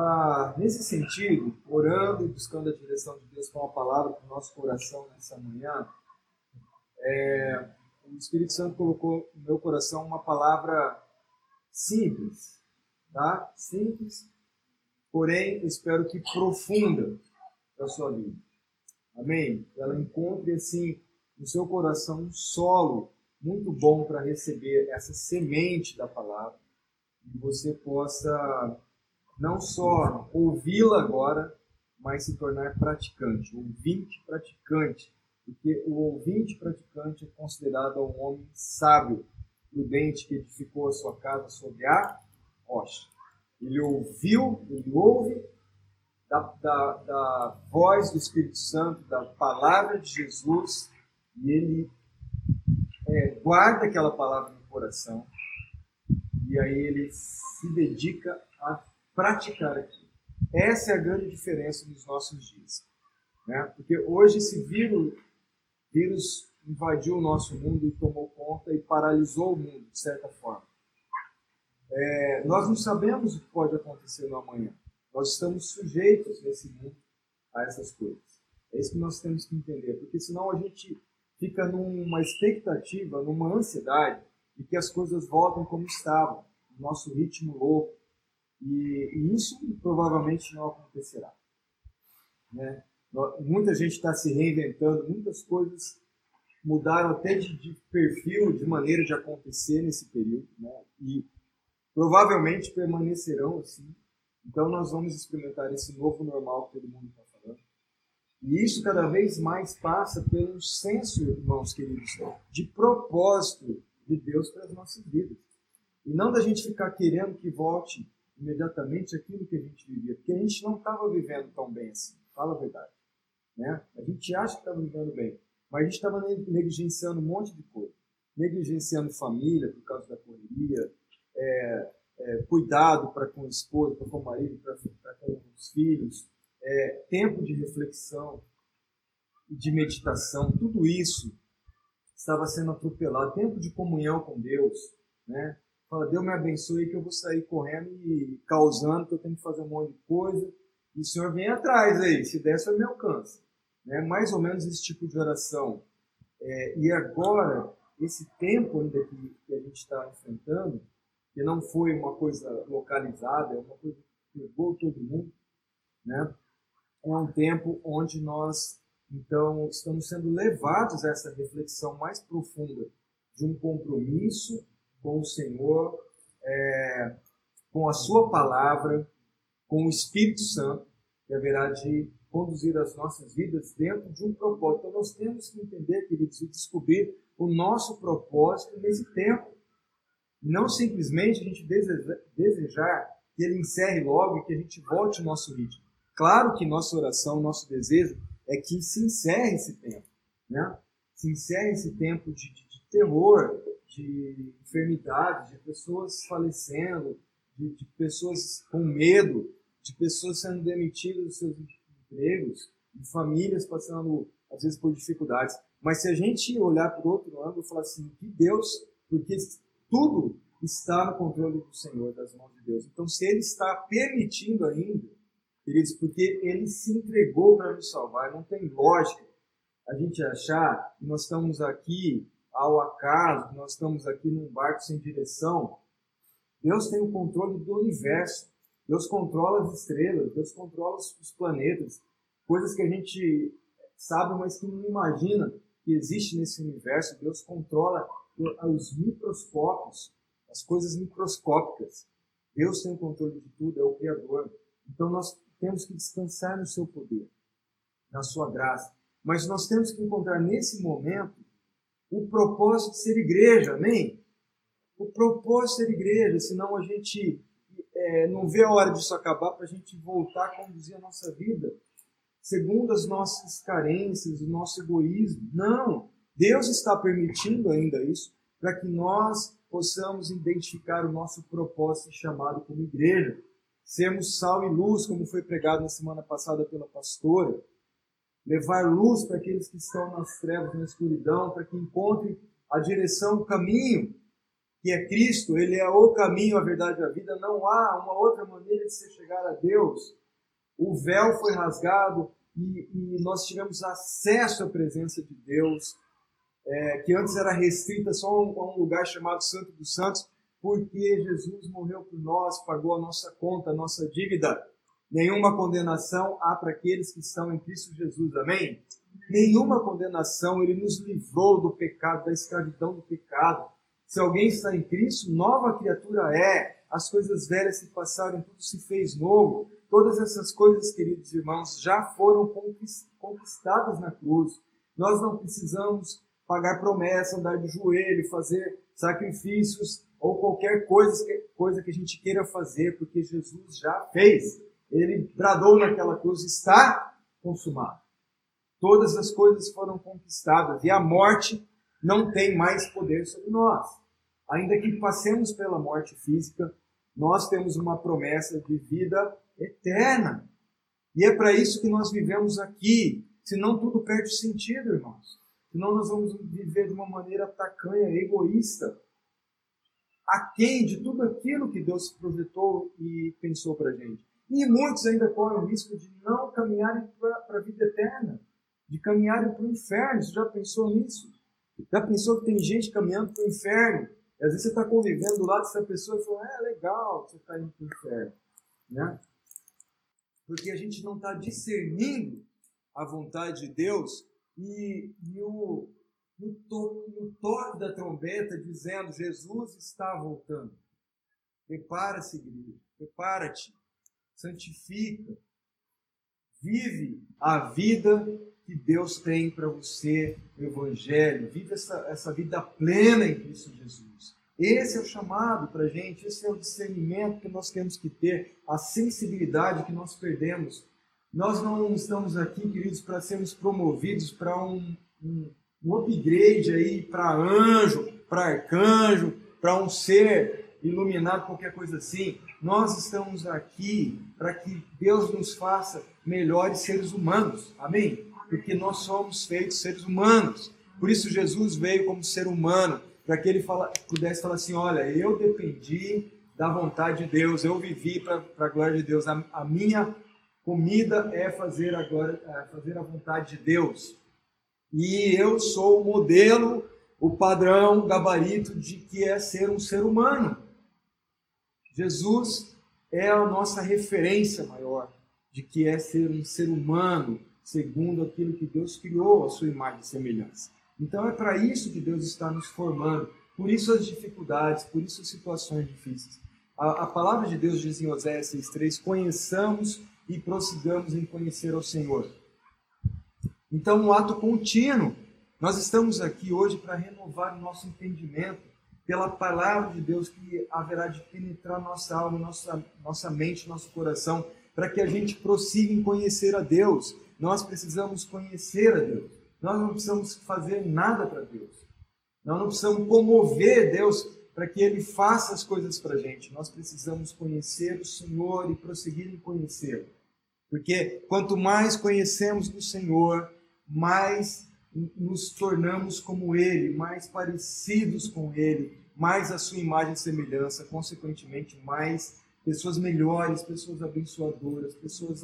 ah, nesse sentido, orando e buscando a direção de Deus com a palavra para o nosso coração nessa manhã, é, o Espírito Santo colocou no meu coração uma palavra simples, tá? Simples, porém, espero que profunda para sua vida. Amém? Ela encontre, assim, no seu coração um solo muito bom para receber essa semente da palavra e você possa não só ouvi-la agora, mas se tornar praticante, ouvinte praticante, porque o ouvinte praticante é considerado um homem sábio, prudente, que edificou a sua casa sobre a rocha. Ele ouviu, ele ouve da, da, da voz do Espírito Santo, da palavra de Jesus, e ele é, guarda aquela palavra no coração, e aí ele se dedica a praticar aquilo. Essa é a grande diferença nos nossos dias. Né? Porque hoje esse vírus, vírus invadiu o nosso mundo e tomou conta e paralisou o mundo, de certa forma. É, nós não sabemos o que pode acontecer no amanhã. Nós estamos sujeitos nesse mundo a essas coisas. É isso que nós temos que entender, porque senão a gente fica numa expectativa, numa ansiedade de que as coisas voltem como estavam, no nosso ritmo louco, e, isso provavelmente não acontecerá. Né? Muita gente está se reinventando, muitas coisas mudaram até de, de, perfil, de maneira de acontecer nesse período, né? e provavelmente permanecerão assim. Então nós vamos experimentar esse novo normal que todo mundo está falando. E isso cada vez mais passa pelo senso, irmãos queridos, de propósito de Deus para as nossas vidas. E não da gente ficar querendo que volte imediatamente aquilo que a gente vivia, porque a gente não estava vivendo tão bem assim, fala a verdade. Né? A gente acha que estava vivendo bem, mas a gente estava negligenciando um monte de coisa. Negligenciando família por causa da correria, é, é, cuidado para com o esposo, para com o marido, para com os filhos, é, tempo de reflexão, de meditação, tudo isso estava sendo atropelado. Tempo de comunhão com Deus, né? Fala, Deus me abençoe que eu vou sair correndo e causando, que eu tenho que fazer um monte de coisa. E o Senhor vem atrás aí, se der, o me alcança. Né? Mais ou menos esse tipo de oração. É, e agora, esse tempo ainda que, que a gente está enfrentando, que não foi uma coisa localizada, é uma coisa que pegou todo mundo, né? é um tempo onde nós, então, estamos sendo levados a essa reflexão mais profunda de um compromisso com o Senhor, é, com a Sua palavra, com o Espírito Santo, que haverá de conduzir as nossas vidas dentro de um propósito. Então, nós temos que entender, queridos, e descobrir o nosso propósito nesse tempo. Não simplesmente a gente desejar que ele encerre logo e que a gente volte ao nosso ritmo. Claro que nossa oração, nosso desejo é que se encerre esse tempo, né? Se encerre esse tempo de, de, de terror, de enfermidades, de pessoas falecendo, de, de, pessoas com medo, de pessoas sendo demitidas dos seus empregos, de famílias passando, às vezes, por dificuldades. Mas se a gente olhar por outro ângulo e falar assim, que Deus, porque tudo está no controle do Senhor, das mãos de Deus. Então, se Ele está permitindo ainda, queridos, porque Ele se entregou para nos salvar, não tem lógica a gente achar que nós estamos aqui ao acaso, nós estamos aqui num barco sem direção. Deus tem o controle do universo. Deus controla as estrelas, Deus controla os planetas, coisas que a gente sabe, mas que não imagina que existe nesse universo. Deus controla os microscópios, as coisas microscópicas. Deus tem o controle de tudo, é o Criador. Então nós temos que descansar no seu poder, na sua graça. Mas nós temos que encontrar nesse momento o propósito de ser igreja, amém? O propósito de ser igreja, senão a gente é, não vê a hora disso acabar para a gente voltar a conduzir a nossa vida segundo as nossas carências, o nosso egoísmo. Não! Deus está permitindo ainda isso para que nós possamos identificar o nosso propósito chamado como igreja. Sermos sal e luz, como foi pregado na semana passada pela pastora levar luz para aqueles que estão nas trevas, na escuridão, para que encontrem a direção, o caminho. que é Cristo, ele é o caminho, a verdade e a vida, não há uma outra maneira de se chegar a Deus. O véu foi rasgado e, e nós tivemos acesso à presença de Deus, é, que antes era restrita só a um, a um lugar chamado Santo dos Santos, porque Jesus morreu por nós, pagou a nossa conta, a nossa dívida. Nenhuma condenação há para aqueles que estão em Cristo Jesus. Amém? Nenhuma condenação, ele nos livrou do pecado, da escravidão do pecado. Se alguém está em Cristo, nova criatura é. As coisas velhas se passaram, tudo se fez novo. Todas essas coisas, queridos irmãos, já foram conquistadas na cruz. Nós não precisamos pagar promessa, andar de joelho, fazer sacrifícios ou qualquer coisa coisa que a gente queira fazer, porque Jesus já fez. Ele bradou naquela cruz, está consumado. Todas as coisas foram conquistadas e a morte não tem mais poder sobre nós. Ainda que passemos pela morte física, nós temos uma promessa de vida eterna. E é para isso que nós vivemos aqui. Senão tudo perde sentido, irmãos. Senão nós vamos viver de uma maneira tacanha, egoísta, aquém de tudo aquilo que Deus projetou e pensou para a gente. E muitos ainda correm o risco de não caminharem para a vida eterna, de caminharem para o inferno. Você já pensou nisso? Já pensou que tem gente caminhando para o inferno? E às vezes você está convivendo do lado dessa pessoa e fala, é legal, você está indo para o inferno. Né? Porque a gente não está discernindo a vontade de Deus e, e o, no, to, toque da trombeta dizendo: Jesus está voltando. Prepara-se, igreja, prepara-te, santifica, vive a vida que Deus tem para você, o Evangelho, vive essa, essa vida plena em Cristo Jesus. Esse é o chamado para a gente, esse é o discernimento que nós temos que ter, a sensibilidade que nós perdemos. Nós não estamos aqui, queridos, para sermos promovidos para um, um um upgrade aí para anjo, para arcanjo, para um ser iluminado, qualquer coisa assim. Nós estamos aqui para que Deus nos faça melhores seres humanos. Amém? Porque nós somos feitos seres humanos. Por isso Jesus veio como ser humano, para que ele fala, pudesse falar assim: olha, eu dependi da vontade de Deus, eu vivi para a glória de Deus. A, a, minha comida é fazer a, glória, é fazer a vontade de Deus. E eu sou o modelo, o padrão, o gabarito de que é ser um ser humano. Jesus é a nossa referência maior de que é ser um ser humano segundo aquilo que Deus criou, a sua imagem e semelhança. Então é para isso que Deus está nos formando. Por isso as dificuldades, por isso as situações difíceis. A, a palavra de Deus diz em Oséias 6,3: Conheçamos e prossigamos em conhecer ao Senhor. Então, um ato contínuo. Nós estamos aqui hoje para renovar o nosso entendimento pela palavra de Deus que haverá de penetrar nossa alma, nossa, nossa mente, nosso coração, para que a gente prossiga em conhecer a Deus. Nós precisamos conhecer a Deus. Nós não precisamos fazer nada para Deus. Nós não precisamos comover Deus para que Ele faça as coisas para a gente. Nós precisamos conhecer o Senhor e prosseguir em conhecê-lo. Porque quanto mais conhecemos do Senhor, mais nos tornamos como Ele, mais parecidos com Ele, mais a sua imagem e semelhança, consequentemente, mais pessoas melhores, pessoas abençoadoras, pessoas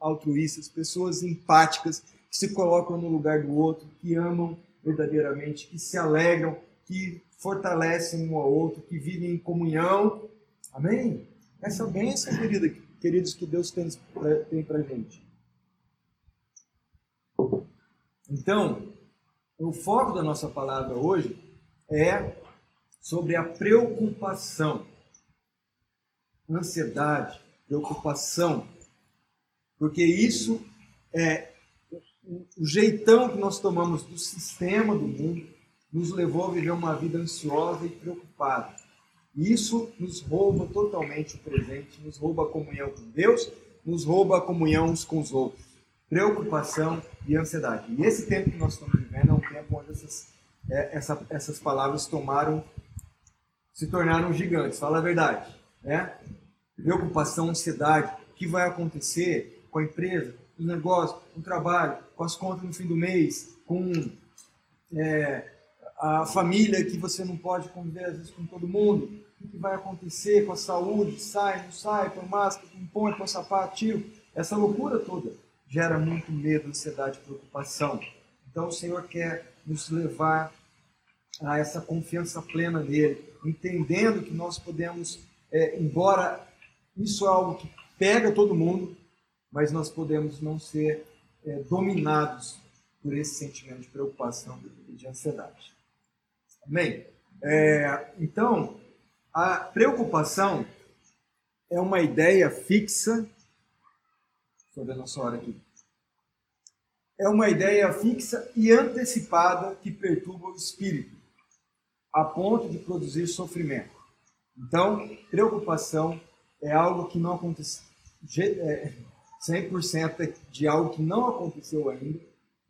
altruístas, pessoas empáticas, que se colocam no lugar do outro, que amam verdadeiramente, que se alegram, que fortalecem um ao outro, que vivem em comunhão. Amém? Essa é bênção, querida, queridos, que Deus tem para a gente. Então, o foco da nossa palavra hoje é sobre a preocupação, ansiedade, preocupação, porque isso é o jeitão que nós tomamos do sistema do mundo nos levou a viver uma vida ansiosa e preocupada. Isso nos rouba totalmente o presente, nos rouba a comunhão com Deus, nos rouba a comunhão uns com os outros. Preocupação e ansiedade. E esse tempo que nós estamos vivendo é um tempo onde essas, é, essa, essas palavras tomaram, se tornaram gigantes. Fala a verdade, né? Preocupação, ansiedade, o que vai acontecer com a empresa, com o negócio, com o trabalho, com as contas no fim do mês, com é, a família que você não pode conviver às vezes com todo mundo, o que vai acontecer com a saúde, sai, não sai, põe máscara, põe põe, põe sapato, tiro, essa loucura toda gera muito medo, ansiedade, preocupação. Então o Senhor quer nos levar a essa confiança plena nele, entendendo que nós podemos, é, embora isso é algo que pega todo mundo, mas nós podemos não ser é, dominados por esse sentimento de preocupação e de ansiedade. Amém? É, então, a preocupação é uma ideia fixa. Eu ver a nossa hora aqui. É uma ideia fixa e antecipada que perturba o espírito a ponto de produzir sofrimento. Então, preocupação é algo que não aconteceu, 100% é de algo que não aconteceu ainda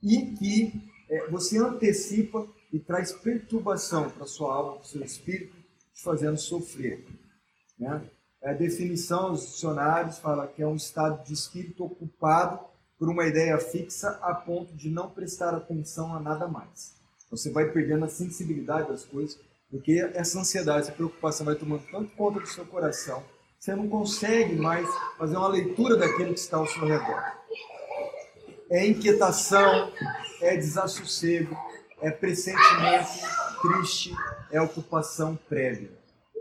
e que é, você antecipa e traz perturbação para sua alma, para o seu espírito, te fazendo sofrer. Né? A definição dos dicionários fala que é um estado de espírito ocupado por uma ideia fixa a ponto de não prestar atenção a nada mais. Você vai perdendo a sensibilidade das coisas, porque essa ansiedade, essa preocupação vai tomando tanto conta do seu coração, você não consegue mais fazer uma leitura daquilo que está ao seu redor. É inquietação, é desassossego, é pressentimento triste, é ocupação prévia.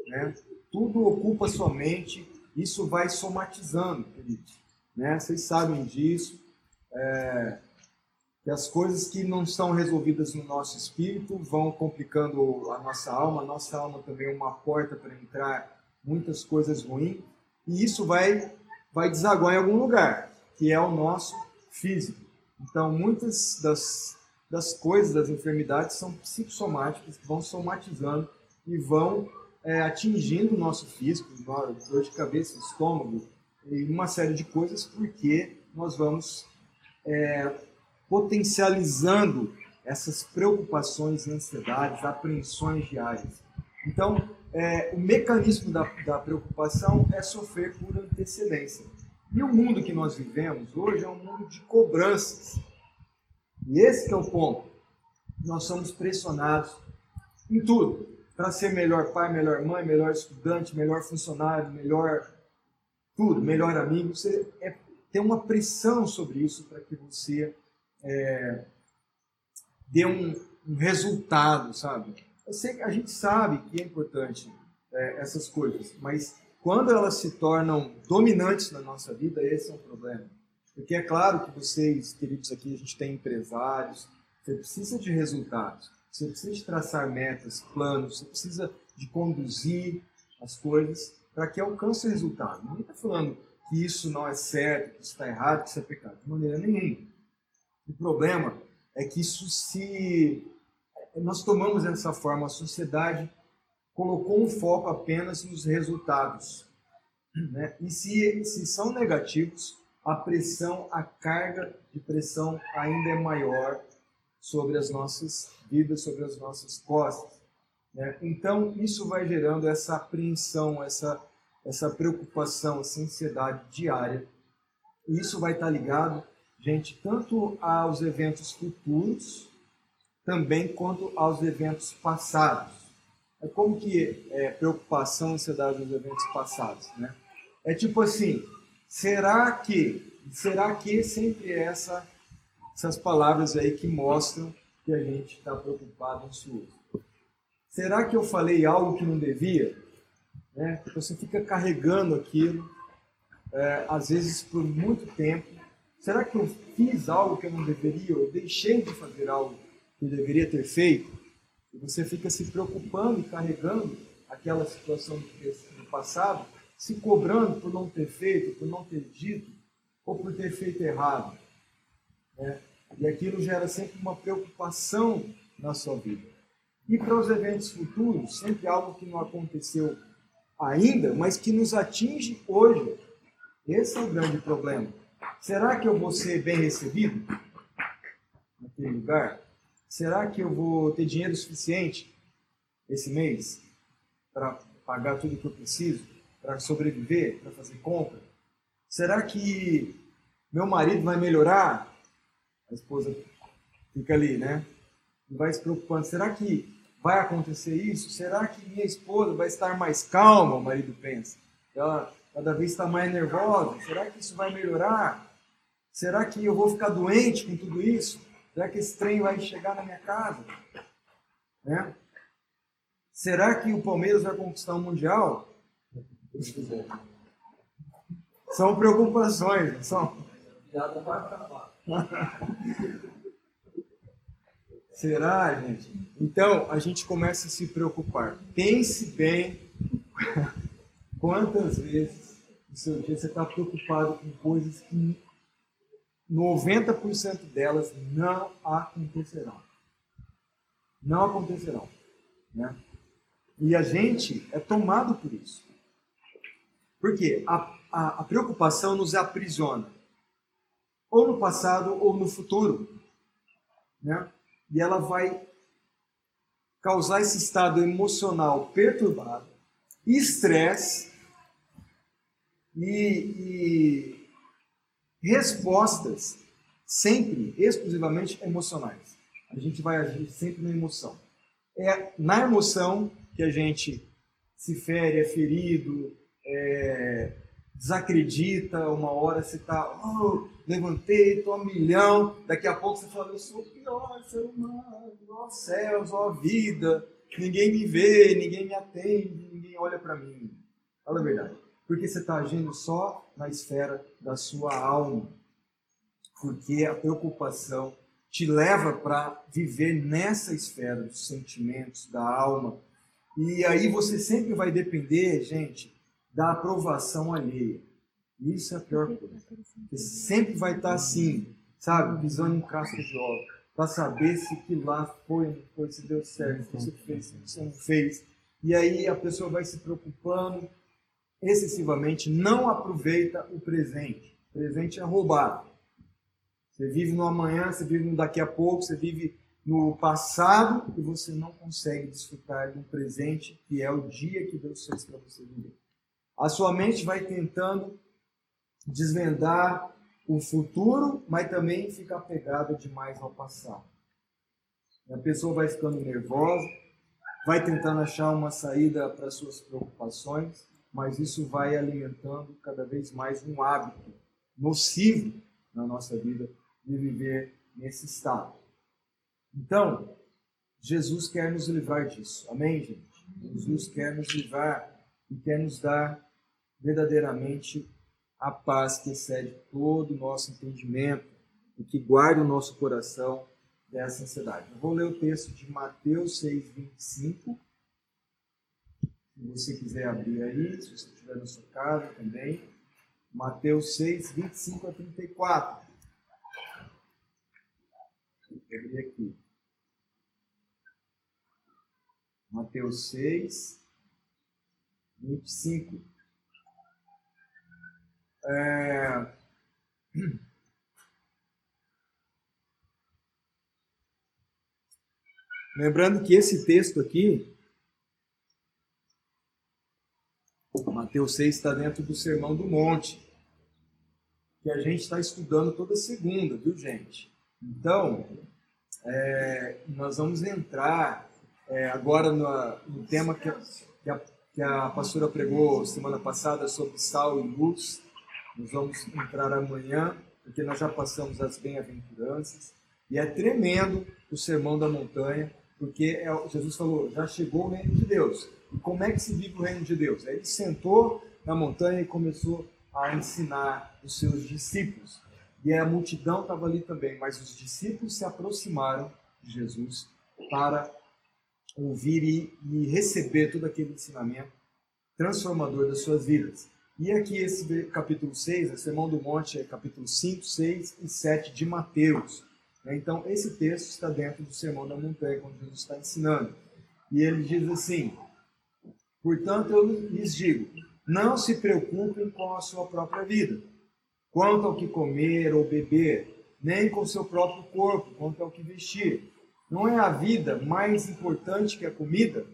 Né? Tudo ocupa sua mente, isso vai somatizando, queridos. Né? Vocês sabem disso. É, que as coisas que não estão resolvidas no nosso espírito vão complicando a nossa alma. A nossa alma também é uma porta para entrar muitas coisas ruins. E isso vai, vai desaguar em algum lugar, que é o nosso físico. Então, muitas das, das coisas, das enfermidades, são psicossomáticas, vão somatizando e vão é, atingindo o nosso físico, dor de cabeça, estômago e uma série de coisas, porque nós vamos é, potencializando essas preocupações, ansiedades, apreensões diárias. Então, é, o mecanismo da, da preocupação é sofrer por antecedência. E o mundo que nós vivemos hoje é um mundo de cobranças. E esse é o ponto. Nós somos pressionados em tudo para ser melhor pai, melhor mãe, melhor estudante, melhor funcionário, melhor tudo, melhor amigo. Você é, tem uma pressão sobre isso para que você é, dê um, um, resultado, sabe? Eu sei a gente sabe que é importante é, essas coisas, mas quando elas se tornam dominantes na nossa vida, esse é um problema. Porque é claro que vocês, queridos aqui, a gente tem empresários, você precisa de resultados, você precisa de traçar metas, planos, você precisa de conduzir as coisas para que alcance o resultado. Ninguém está falando que isso não é certo, que isso está errado, que isso é pecado, de maneira nenhuma. O problema é que isso se. Nós tomamos dessa forma, a sociedade colocou um foco apenas nos resultados. Né? E se, se são negativos, a pressão, a carga de pressão ainda é maior sobre as nossas vidas, sobre as nossas costas. Né? Então, isso vai gerando essa apreensão, essa, essa preocupação, essa ansiedade diária. E isso vai estar ligado gente, tanto aos eventos futuros, também quanto aos eventos passados. É como que é preocupação, ansiedade nos eventos passados, né? É tipo assim, será que, será que sempre é essa, essas palavras aí que mostram que a gente está preocupado, ansioso? Será que eu falei algo que não devia? Né? Você fica carregando aquilo, é, às vezes por muito tempo, Será que eu fiz algo que eu não deveria? Eu deixei de fazer algo que eu deveria ter feito? E você fica se preocupando e carregando aquela situação do passado, se cobrando por não ter feito, por não ter dito, ou por ter feito errado. Né? E aquilo gera sempre uma preocupação na sua vida. E para os eventos futuros, sempre algo que não aconteceu ainda, mas que nos atinge hoje. Esse é o grande problema. Será que eu vou ser bem recebido naquele lugar? Será que eu vou ter dinheiro suficiente esse mês para pagar tudo que eu preciso, para sobreviver, para fazer compra? Será que meu marido vai melhorar? A esposa fica ali, né? E vai se preocupando. Será que vai acontecer isso? Será que minha esposa vai estar mais calma? O marido pensa. Ela cada vez está mais nervosa. Será que isso vai melhorar? Será que eu vou ficar doente com tudo isso? Será que esse trem vai chegar na minha casa? Né? Será que o Palmeiras vai conquistar o Mundial? São preocupações, são. Será, gente? Então, a gente começa a se preocupar. Pense bem quantas vezes no seu dia você está preocupado com coisas que 90% delas não acontecerão. Não acontecerão. Né? E a gente é tomado por isso. Por quê? A, a, a preocupação nos aprisiona. Ou no passado ou no futuro. Né? e ela vai causar esse estado emocional perturbado, estresse e, e respostas sempre exclusivamente emocionais. A gente vai agir sempre na emoção. É na emoção que a gente se fere, é ferido, é, desacredita, uma hora você está, oh, levantei, estou a milhão, daqui a pouco você fala, eu sou o pior ser humano, ó céus, ó vida, ninguém me vê, ninguém me atende, ninguém olha para mim. Fala a verdade. Porque você está agindo só na esfera da sua alma. Porque a preocupação te leva para viver nessa esfera dos sentimentos, da alma. E aí você sempre vai depender, gente, da aprovação alheia. Isso é a pior coisa. Você sempre vai estar assim, sabe, pisando em casca de óleo, para saber se que lá foi, foi, se deu certo, se você fez, se você não fez. E aí a pessoa vai se preocupando excessivamente, não aproveita o presente. O presente é roubado. Você vive no amanhã, você vive no daqui a pouco, você vive no passado e você não consegue desfrutar do presente, que é o dia que Deus fez para você viver. A sua mente vai tentando desvendar o futuro, mas também fica apegada demais ao passado. A pessoa vai ficando nervosa, vai tentando achar uma saída para suas preocupações, mas isso vai alimentando cada vez mais um hábito nocivo na nossa vida de viver nesse estado. Então, Jesus quer nos livrar disso. Amém, gente? Jesus quer nos livrar e quer nos dar verdadeiramente a paz que excede todo o nosso entendimento e que guarde o nosso coração dessa ansiedade. Eu vou ler o texto de Mateus 6, 25. Se você quiser abrir aí, se você estiver na sua casa também. Mateus 6, 25 a 34. Vou abrir aqui. Mateus 6, 25. É... Lembrando que esse texto aqui, Mateus 6 está dentro do Sermão do Monte, que a gente está estudando toda segunda, viu gente? Então, é, nós vamos entrar é, agora no, no tema que a, que, a, que a pastora pregou semana passada sobre sal e luz. Nós vamos entrar amanhã, porque nós já passamos as bem-aventuranças. E é tremendo o sermão da montanha, porque é, Jesus falou: já chegou o reino de Deus. E como é que se vive o reino de Deus? Ele sentou na montanha e começou a ensinar os seus discípulos. E a multidão estava ali também, mas os discípulos se aproximaram de Jesus para ouvir e, e receber todo aquele ensinamento transformador das suas vidas. E aqui esse capítulo 6, a Sermão do Monte, é capítulo 5, 6 e 7 de Mateus. Né? Então, esse texto está dentro do Sermão da Montanha, quando Jesus está ensinando. E ele diz assim: Portanto, eu lhes digo, não se preocupem com a sua própria vida, quanto ao que comer ou beber, nem com o seu próprio corpo, quanto ao que vestir. Não é a vida mais importante que a comida?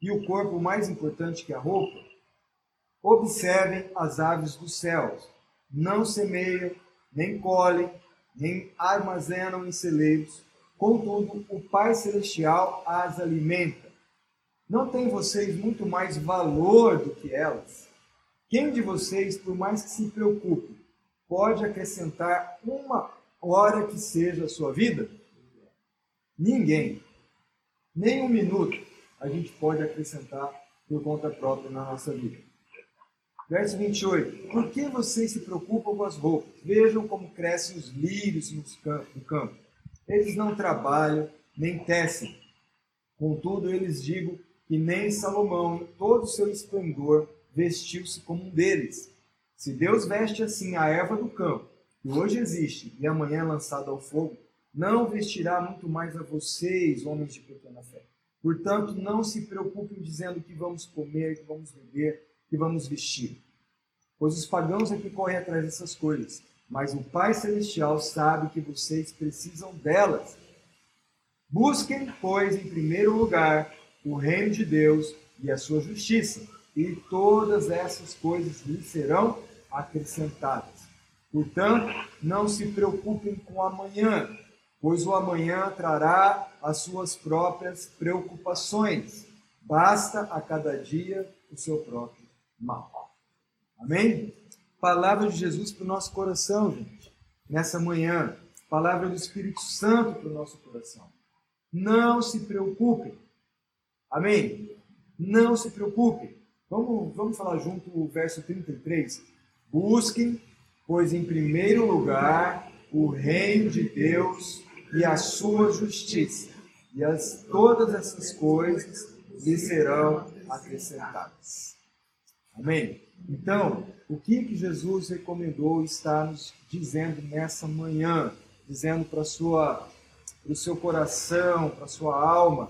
E o corpo mais importante que a roupa? Observem as aves dos céus. Não semeiam, nem colhem, nem armazenam em celeiros, contudo, o Pai Celestial as alimenta. Não tem vocês muito mais valor do que elas? Quem de vocês, por mais que se preocupe, pode acrescentar uma hora que seja a sua vida? Ninguém. Nem um minuto a gente pode acrescentar por conta própria na nossa vida. Verso 28. Por que vocês se preocupam com as roupas? Vejam como crescem os lírios no campo. Eles não trabalham, nem tecem. Contudo, eu lhes digo que nem Salomão, em todo o seu esplendor, vestiu-se como um deles. Se Deus veste assim a erva do campo, que hoje existe e amanhã é lançada ao fogo, não vestirá muito mais a vocês, homens de pequena fé. Portanto, não se preocupem dizendo que vamos comer, que vamos beber, que vamos vestir. Pois os pagãos é que correm atrás dessas coisas, mas o Pai Celestial sabe que vocês precisam delas. Busquem, pois, em primeiro lugar o reino de Deus e a sua justiça, e todas essas coisas lhe serão acrescentadas. Portanto, não se preocupem com amanhã, pois o amanhã trará as suas próprias preocupações. Basta a cada dia o seu próprio mal. Amém? Palavra de Jesus para o nosso coração, gente, nessa manhã. Palavra do Espírito Santo para o nosso coração. Não se preocupem. Amém? Não se preocupem. Vamos, vamos falar junto o verso 33. Busquem, pois em primeiro lugar, o reino de Deus e a sua justiça, e as, todas essas coisas lhe serão acrescentadas. Amém? Então, o que, que Jesus recomendou está nos dizendo nessa manhã, dizendo para o seu coração, para a sua alma,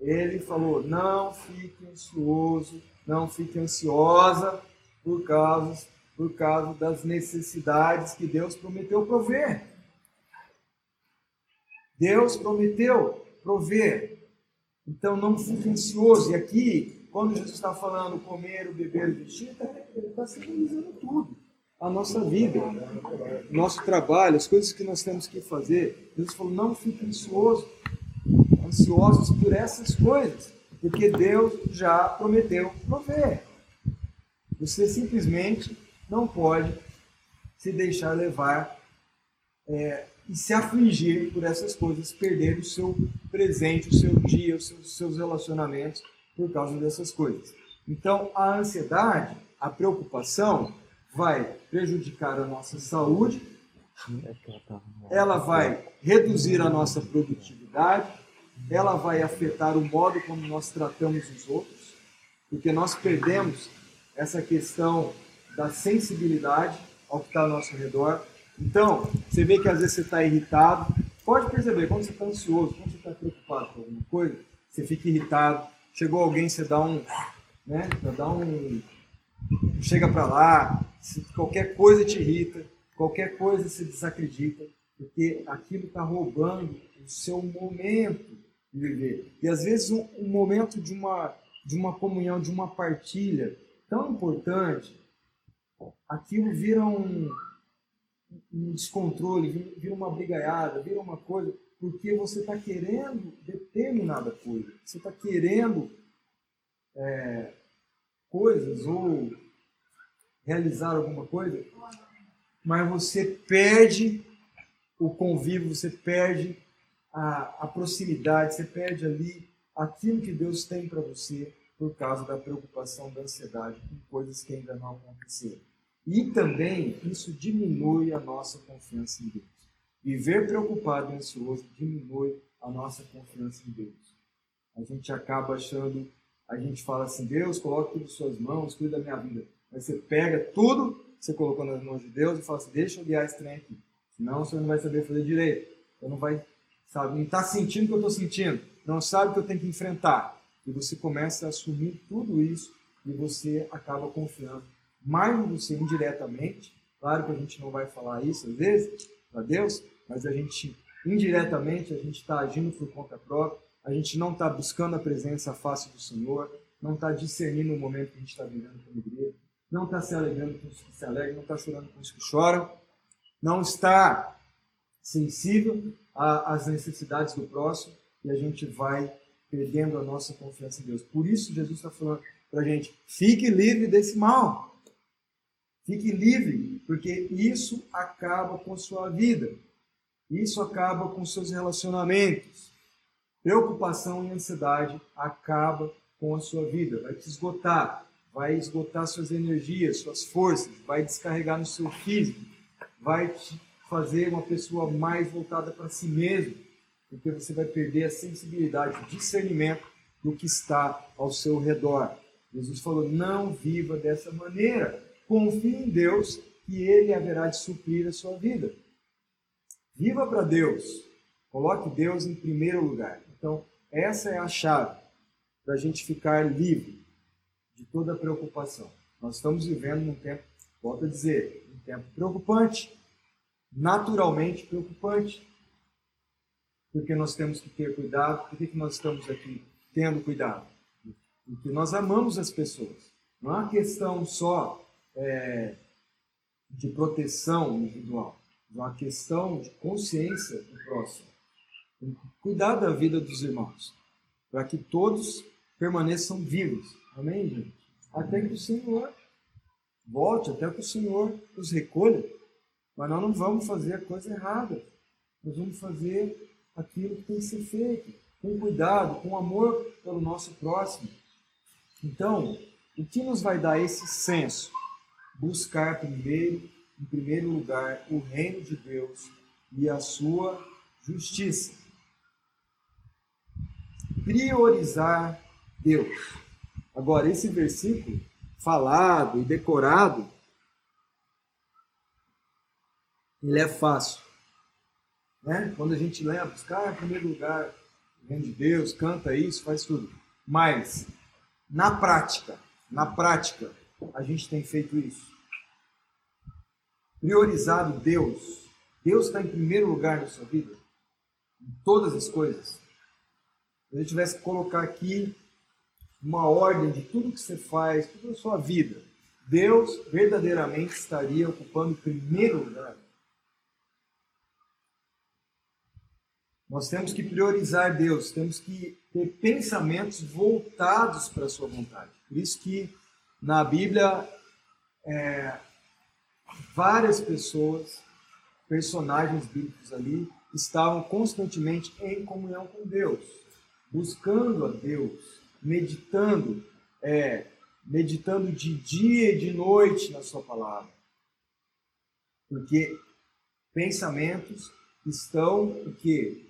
ele falou: não fique ansioso, não fique ansiosa por causa, por causa das necessidades que Deus prometeu prover. Deus prometeu prover. Então não fique ansioso. E aqui, quando Jesus está falando comer, beber, vestir, tá, ele está simbolizando tudo. A nossa vida, nosso trabalho, as coisas que nós temos que fazer. Jesus falou: não fique ansioso, ansiosos por essas coisas, porque Deus já prometeu prover. Você simplesmente não pode se deixar levar é, e se afligir por essas coisas, perder o seu presente, o seu dia, os seus relacionamentos por causa dessas coisas. Então, a ansiedade, a preocupação, vai prejudicar a nossa saúde, ela vai reduzir a nossa produtividade, ela vai afetar o modo como nós tratamos os outros, porque nós perdemos essa questão da sensibilidade ao que está ao nosso redor. Então, você vê que às vezes você está irritado. Pode perceber, quando você está ansioso, quando você está preocupado com alguma coisa, você fica irritado. Chegou alguém, você dá um. Né, você dá um. Chega para lá, qualquer coisa te irrita, qualquer coisa se desacredita, porque aquilo está roubando o seu momento de viver. E às vezes um, um momento de uma, de uma comunhão, de uma partilha tão importante, aquilo vira um, um descontrole, vira uma brigaiada, vira uma coisa, porque você está querendo determinada coisa, você está querendo é, coisas ou realizar alguma coisa, mas você perde o convívio, você perde a, a proximidade, você perde ali aquilo que Deus tem para você por causa da preocupação, da ansiedade com coisas que ainda não aconteceram. E também isso diminui a nossa confiança em Deus. Viver preocupado e ansioso diminui a nossa confiança em Deus. A gente acaba achando, a gente fala assim, Deus, coloca tudo em suas mãos, cuida da minha vida. Mas você pega tudo você colocou nas mãos de Deus e fala assim, deixa eu guiar esse trem aqui. Senão você não vai saber fazer direito. Você não vai, sabe, não está sentindo o que eu estou sentindo. Não sabe o que eu tenho que enfrentar. E você começa a assumir tudo isso e você acaba confiando mais em você indiretamente. Claro que a gente não vai falar isso às vezes para Deus, mas a gente indiretamente a gente está agindo por conta própria. A gente não está buscando a presença fácil do Senhor, não está discernindo o momento que a gente está vivendo como igreja, não está se alegrando com os que se alegram, não está chorando com os que choram, não está sensível às necessidades do próximo e a gente vai perdendo a nossa confiança em Deus. Por isso, Jesus está falando para a gente: fique livre desse mal. Fique livre, porque isso acaba com a sua vida. Isso acaba com seus relacionamentos. Preocupação e ansiedade acaba com a sua vida, vai te esgotar, vai esgotar suas energias, suas forças, vai descarregar no seu físico, vai te fazer uma pessoa mais voltada para si mesmo, porque você vai perder a sensibilidade, o discernimento do que está ao seu redor. Jesus falou: não viva dessa maneira. Confie em Deus que Ele haverá de suprir a sua vida. Viva para Deus. Coloque Deus em primeiro lugar. Então, essa é a chave para a gente ficar livre de toda preocupação. Nós estamos vivendo num tempo, volto a dizer, um tempo preocupante, naturalmente preocupante, porque nós temos que ter cuidado. Por que, que nós estamos aqui tendo cuidado? Porque nós amamos as pessoas. Não é uma questão só é, de proteção individual, uma questão de consciência do próximo. Cuidar da vida dos irmãos, para que todos permaneçam vivos. Amém, gente? Até que o Senhor volte, até que o Senhor os recolha. Mas nós não vamos fazer a coisa errada. Nós vamos fazer aquilo que tem que ser feito, com cuidado, com amor pelo nosso próximo. Então, o que nos vai dar esse senso? Buscar primeiro, em primeiro lugar, o reino de Deus e a sua justiça. Priorizar Deus. Agora, esse versículo falado e decorado, ele é fácil. Né? Quando a gente lembra, buscar em primeiro lugar o reino de Deus, canta isso, faz tudo. Mas, na prática, na prática, a gente tem feito isso. Priorizado Deus. Deus está em primeiro lugar na sua vida. Em todas as coisas. Se eu tivesse que colocar aqui uma ordem de tudo que você faz, toda a sua vida, Deus verdadeiramente estaria ocupando o primeiro lugar. Nós temos que priorizar Deus, temos que ter pensamentos voltados para a sua vontade. Por isso que na Bíblia é, várias pessoas, personagens bíblicos ali, estavam constantemente em comunhão com Deus, buscando a Deus, meditando, é, meditando de dia e de noite na sua palavra. Porque pensamentos estão o quê?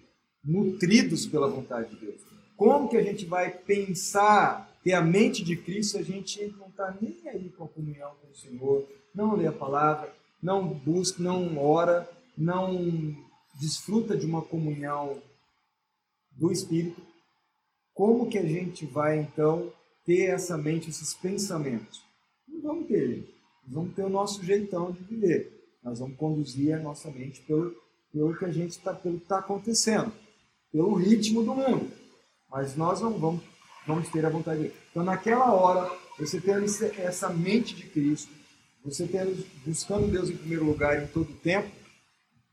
nutridos pela vontade de Deus. Como que a gente vai pensar, ter a mente de Cristo, a gente não está nem aí com a comunhão com o Senhor, não lê a palavra, não busca, não ora, não desfruta de uma comunhão do Espírito? Como que a gente vai então ter essa mente, esses pensamentos? Não vamos ter, nós vamos ter o nosso jeitão de viver. Nós vamos conduzir a nossa mente pelo, pelo que a gente está, está acontecendo pelo ritmo do mundo. Mas nós não vamos, vamos ter a vontade de Então, naquela hora, você tendo essa mente de Cristo, você tendo, buscando Deus em primeiro lugar em todo o tempo,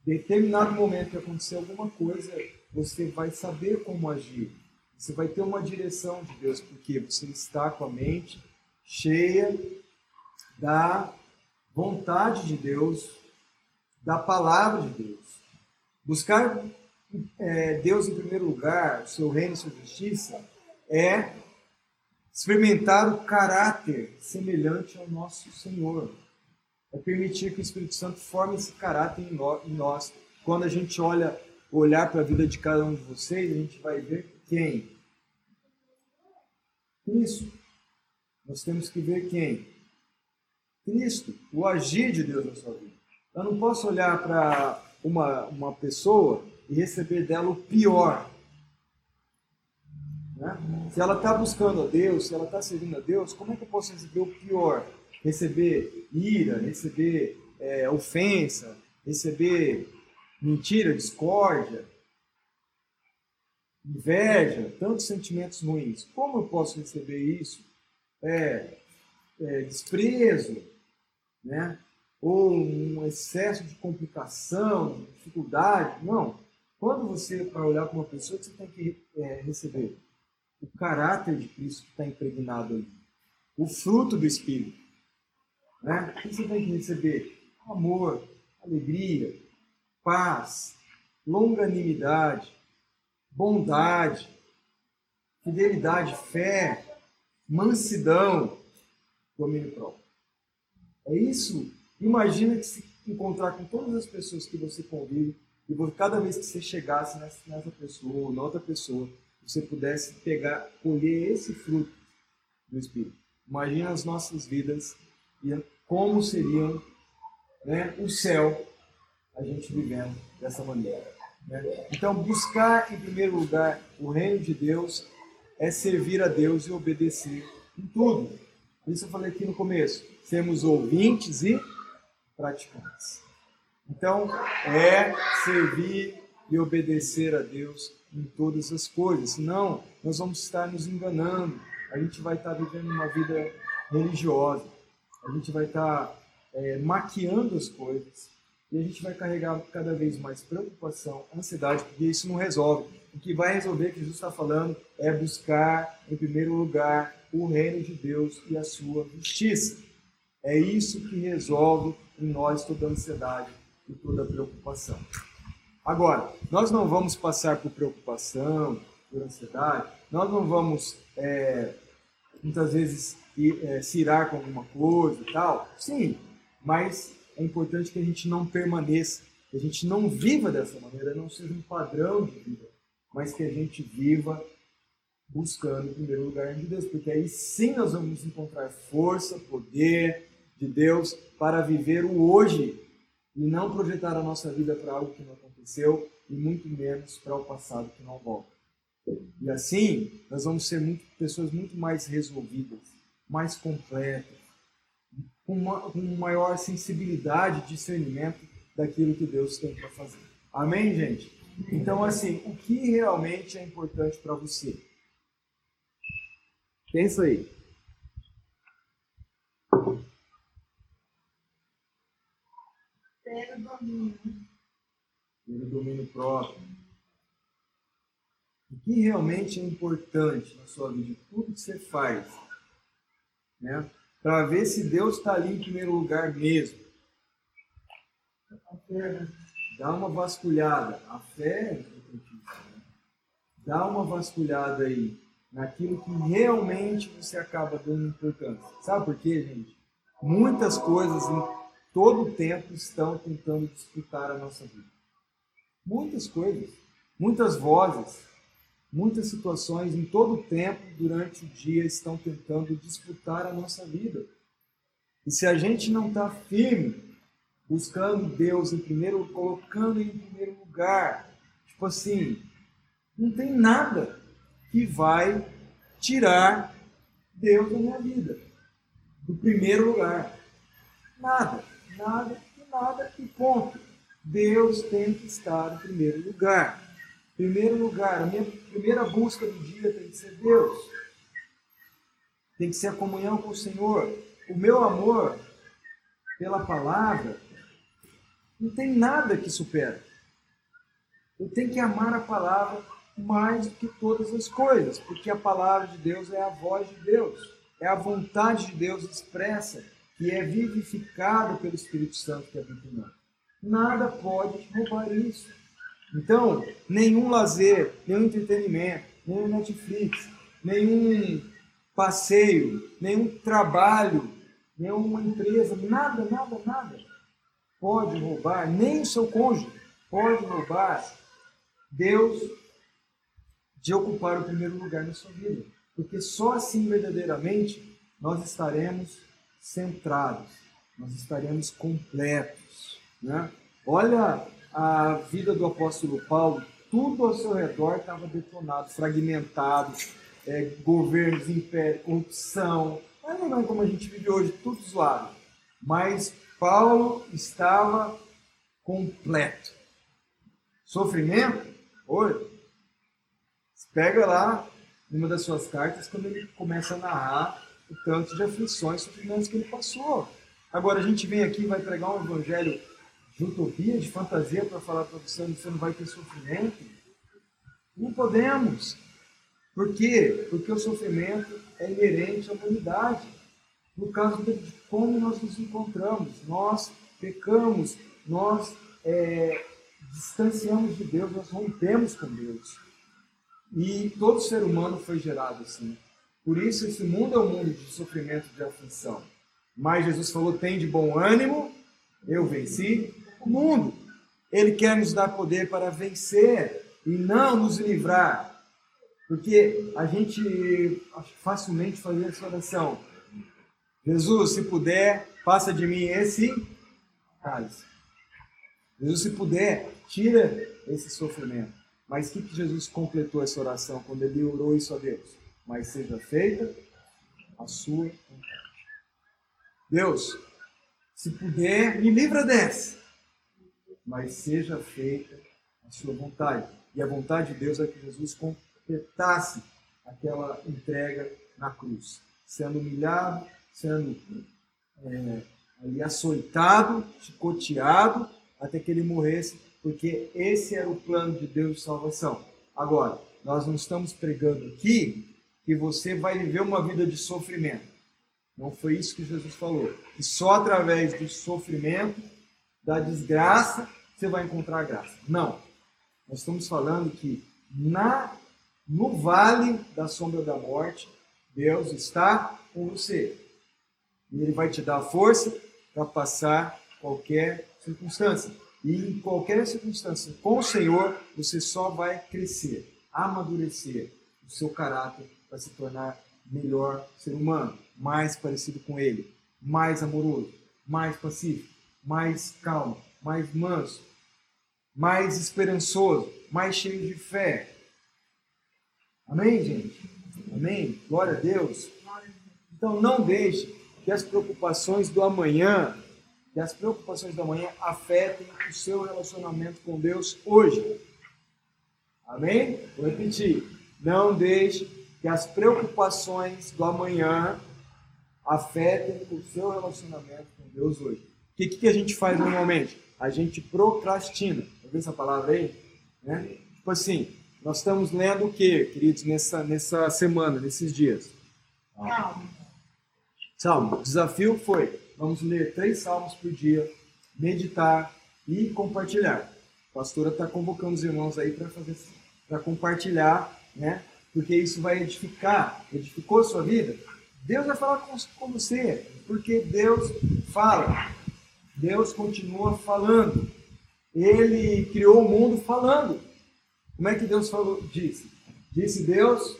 determinado momento que acontecer alguma coisa, você vai saber como agir. Você vai ter uma direção de Deus, porque você está com a mente cheia da vontade de Deus, da palavra de Deus. Buscar é, Deus em primeiro lugar, o seu reino e sua justiça, é experimentar o caráter semelhante ao nosso Senhor. É permitir que o Espírito Santo forme esse caráter em nós. Quando a gente olha, olhar para a vida de cada um de vocês, a gente vai ver quem? Cristo. Nós temos que ver quem? Cristo, o agir de Deus na sua vida. Eu não posso olhar para uma, uma pessoa e receber dela o pior. Né? Se ela está buscando a Deus, se ela está servindo a Deus, como é que eu posso receber o pior? Receber ira, receber é, ofensa, receber mentira, discórdia, inveja, tantos sentimentos ruins. Como eu posso receber isso? É, é, desprezo, né? ou um excesso de complicação, dificuldade. Não. Quando você vai olhar para uma pessoa, você tem que é, receber o caráter de Cristo que está impregnado ali, o fruto do Espírito. Né? E você tem que receber amor, alegria, paz, longanimidade, bondade, fidelidade, fé, mansidão, domínio próprio. É isso. Imagina que se encontrar com todas as pessoas que você convive e cada vez que você chegasse nessa pessoa ou na outra pessoa, você pudesse pegar, colher esse fruto do Espírito. Imagina as nossas vidas e como seriam né, o céu a gente vivendo dessa maneira. Né? Então, buscar em primeiro lugar o reino de Deus é servir a Deus e obedecer em tudo. Por isso eu falei aqui no começo, sermos ouvintes e praticantes. Então, é servir e obedecer a Deus em todas as coisas. Senão, nós vamos estar nos enganando. A gente vai estar vivendo uma vida religiosa. A gente vai estar é, maquiando as coisas. E a gente vai carregar cada vez mais preocupação, ansiedade, porque isso não resolve. O que vai resolver, que Jesus está falando, é buscar, em primeiro lugar, o reino de Deus e a sua justiça. É isso que resolve em nós toda ansiedade e toda preocupação. Agora, nós não vamos passar por preocupação, por ansiedade, nós não vamos é, muitas vezes é, se irar com alguma coisa e tal. Sim, mas é importante que a gente não permaneça, que a gente não viva dessa maneira, não seja um padrão de vida, mas que a gente viva buscando em primeiro lugar de Deus, porque aí sim nós vamos encontrar força, poder de Deus para viver o hoje e não projetar a nossa vida para algo que não aconteceu e muito menos para o passado que não volta. E assim, nós vamos ser muito, pessoas muito mais resolvidas, mais completas, com, uma, com maior sensibilidade, discernimento daquilo que Deus tem para fazer. Amém, gente? Então, assim, o que realmente é importante para você? Pensa aí. Ter domínio. Ter o domínio próprio. O que realmente é importante na sua vida, tudo que você faz, né? Para ver se Deus está ali em primeiro lugar mesmo. Dá uma vasculhada. A fé é. Né? Dá uma vasculhada aí naquilo que realmente você acaba dando importância. Sabe por quê, gente? Muitas coisas em todo o tempo estão tentando disputar a nossa vida. Muitas coisas, muitas vozes, muitas situações em todo o tempo durante o dia estão tentando disputar a nossa vida. E se a gente não está firme, buscando Deus em primeiro, colocando em primeiro lugar, tipo assim, não tem nada que vai tirar Deus da minha vida, do primeiro lugar. Nada nada nada e ponto. Deus tem que estar em primeiro lugar. Primeiro lugar, a minha primeira busca do dia tem que ser Deus. Tem que ser a comunhão com o Senhor. O meu amor pela palavra não tem nada que supera. Eu tenho que amar a palavra mais do que todas as coisas, porque a palavra de Deus é a voz de Deus, é a vontade de Deus expressa que é vivificado pelo Espírito Santo que habita em nós. Nada pode roubar isso. Então, nenhum lazer, nenhum entretenimento, nenhum Netflix, nenhum passeio, nenhum trabalho, nenhuma empresa, nada, nada, nada pode roubar, nem o seu cônjuge pode roubar Deus de ocupar o primeiro lugar na sua vida. Porque só assim verdadeiramente nós estaremos centrados, nós estaremos completos. Né? Olha a vida do apóstolo Paulo, tudo ao seu redor estava detonado, fragmentado, é, governos, império, corrupção. Não é como a gente vive hoje, tudo zoado. Mas Paulo estava completo. Sofrimento? Oi. Pega lá uma das suas cartas quando ele começa a narrar o tanto de aflições e sofrimentos que ele passou. Agora a gente vem aqui e vai pregar um evangelho de utopia, de fantasia para falar para você você não vai ter sofrimento. Não podemos. Por quê? Porque o sofrimento é inerente à humanidade. No caso de como nós nos encontramos, nós pecamos, nós é, distanciamos de Deus, nós rompemos com Deus. E todo ser humano foi gerado assim. Por isso, esse mundo é um mundo de sofrimento, de aflição. Mas Jesus falou: tem de bom ânimo, eu venci o mundo. Ele quer nos dar poder para vencer e não nos livrar. Porque a gente facilmente faz essa oração. Jesus, se puder, passa de mim esse cálice. Jesus, se puder, tira esse sofrimento. Mas o que, que Jesus completou essa oração quando ele orou isso a Deus? Mas seja feita a sua vontade. Deus, se puder, me livra dessa. Mas seja feita a sua vontade. E a vontade de Deus é que Jesus completasse aquela entrega na cruz, sendo humilhado, sendo é, ali açoitado, chicoteado, até que ele morresse, porque esse era o plano de Deus de salvação. Agora, nós não estamos pregando aqui que você vai viver uma vida de sofrimento. Não foi isso que Jesus falou. Que só através do sofrimento, da desgraça, você vai encontrar graça. Não. Nós estamos falando que na no vale da sombra da morte, Deus está com você. E Ele vai te dar força para passar qualquer circunstância. E em qualquer circunstância, com o Senhor, você só vai crescer, amadurecer o seu caráter para se tornar melhor ser humano, mais parecido com Ele, mais amoroso, mais pacífico, mais calmo, mais manso, mais esperançoso, mais cheio de fé. Amém, gente? Amém? Glória a Deus. Então não deixe que as preocupações do amanhã que as preocupações da manhã afetem o seu relacionamento com Deus hoje. Amém? Vou repetir. Não deixe que as preocupações do amanhã afetem o seu relacionamento com Deus hoje. O que, que a gente faz normalmente? A gente procrastina. Ouviu essa palavra aí? Né? Tipo assim, nós estamos lendo o que, queridos, nessa, nessa semana, nesses dias? Salmo. Salmo. O desafio foi Vamos ler três salmos por dia, meditar e compartilhar. A pastora está convocando os irmãos aí para fazer para compartilhar, né? Porque isso vai edificar, edificou a sua vida. Deus vai falar com, com você, porque Deus fala. Deus continua falando. Ele criou o mundo falando. Como é que Deus falou? Disse. Disse Deus,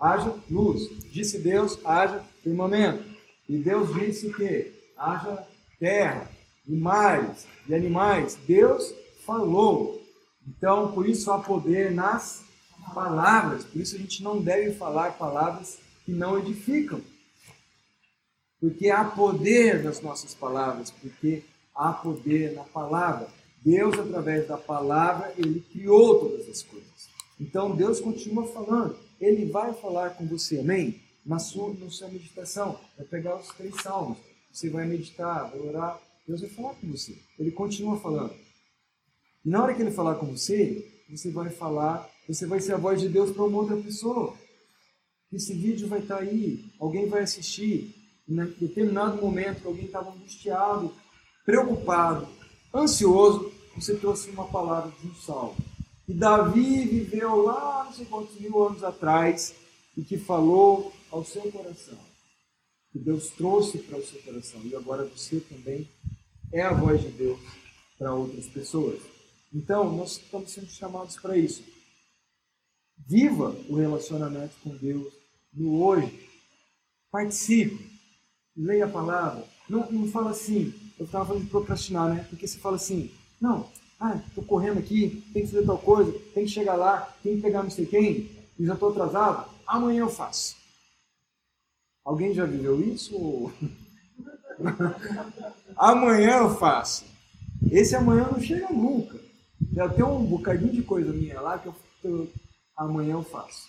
haja luz. Disse Deus, haja firmamento. E Deus disse que haja terra, e mares e animais. Deus falou. Então, por isso há poder nas palavras. Por isso a gente não deve falar palavras que não edificam. Porque há poder nas nossas palavras, porque há poder na palavra. Deus, através da palavra, ele criou todas as coisas. Então, Deus continua falando. Ele vai falar com você, amém? Na sua, na sua meditação. Vai pegar os três salmos você vai meditar, vai orar, Deus vai falar com você. Ele continua falando. E na hora que ele falar com você, você vai falar, você vai ser a voz de Deus para uma outra pessoa. Esse vídeo vai estar aí, alguém vai assistir. Em determinado momento alguém estava angustiado, preocupado, ansioso, você trouxe uma palavra de um salmo. E Davi viveu lá não sei quantos mil anos atrás e que falou ao seu coração que Deus trouxe para o seu coração. E agora você também é a voz de Deus para outras pessoas. Então, nós estamos sendo chamados para isso. Viva o relacionamento com Deus no hoje. Participe. Leia a palavra. Não, não fala assim, eu estava falando de procrastinar, né? Porque você fala assim, não, ah, correndo aqui, tem que fazer tal coisa, tem que chegar lá, tem que pegar não sei quem, e já estou atrasado, amanhã eu faço. Alguém já viveu isso? amanhã eu faço. Esse amanhã não chega nunca. Já tem um bocadinho de coisa minha lá que eu, eu amanhã eu faço.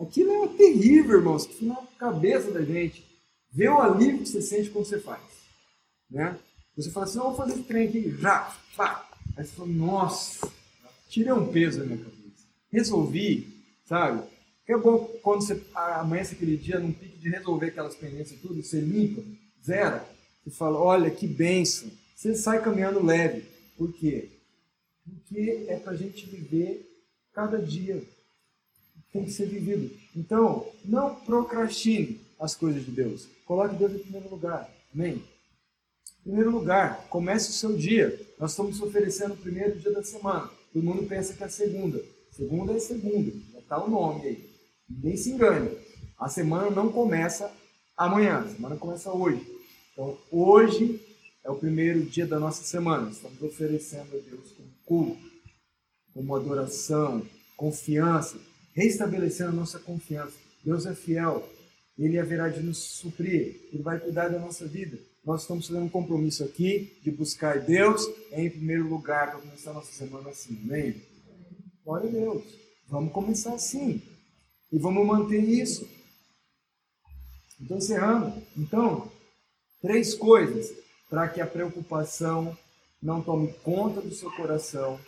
Aquilo é terrível, irmãos, que na cabeça da gente. Vê o alívio que você sente quando você faz. Né? Você fala assim, não, vou fazer esse trem aqui, já, pá. Aí você fala, nossa, tirei um peso da minha cabeça. Resolvi, sabe? É bom quando você amanhece aquele dia num pique de resolver aquelas pendências e tudo, você limpa, zera, e fala, olha que benção. Você sai caminhando leve. Por quê? Porque é para a gente viver cada dia. Tem que ser vivido. Então, não procrastine as coisas de Deus. Coloque Deus em primeiro lugar. Amém? Primeiro lugar, comece o seu dia. Nós estamos oferecendo o primeiro dia da semana. Todo mundo pensa que é segunda. Segunda é segunda. Já está o nome aí. Ninguém se engane. A semana não começa amanhã. A semana começa hoje. Então, hoje é o primeiro dia da nossa semana. Estamos oferecendo a Deus como culto, como adoração, confiança, restabelecendo a nossa confiança. Deus é fiel. Ele haverá de nos suprir. Ele vai cuidar da nossa vida. Nós estamos fazendo um compromisso aqui de buscar Deus em primeiro lugar para começar a nossa semana assim. Amém? Glória a Deus. Vamos começar assim. E vamos manter isso. Então, encerrando. Então, três coisas para que a preocupação não tome conta do seu coração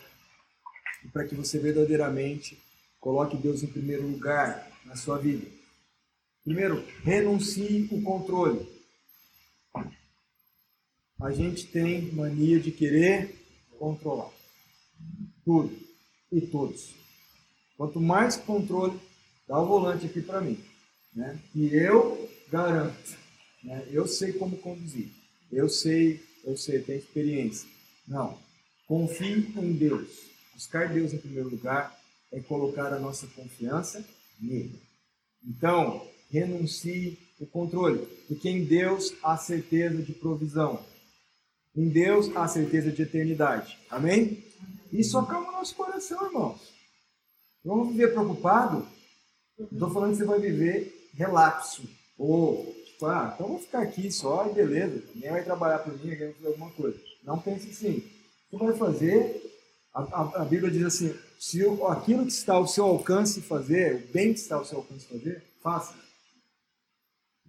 e para que você verdadeiramente coloque Deus em primeiro lugar na sua vida. Primeiro, renuncie o controle. A gente tem mania de querer controlar tudo e todos. Quanto mais controle, dá o volante aqui para mim. Né? E eu garanto, né? eu sei como conduzir, eu sei, eu sei, tenho experiência. Não, confie em Deus. Buscar Deus em primeiro lugar é colocar a nossa confiança nele. Então, renuncie o controle, porque em Deus há certeza de provisão. Em Deus há certeza de eternidade. Amém? Isso acalma o nosso coração, irmãos. Vamos viver preocupado? Estou falando que você vai viver relapso. Ou, tipo, ah, então vou ficar aqui só e beleza. Ninguém vai trabalhar por mim, ninguém vai fazer alguma coisa. Não pense assim. Você vai fazer, a, a, a Bíblia diz assim, se aquilo que está ao seu alcance fazer, o bem que está ao seu alcance fazer, faça.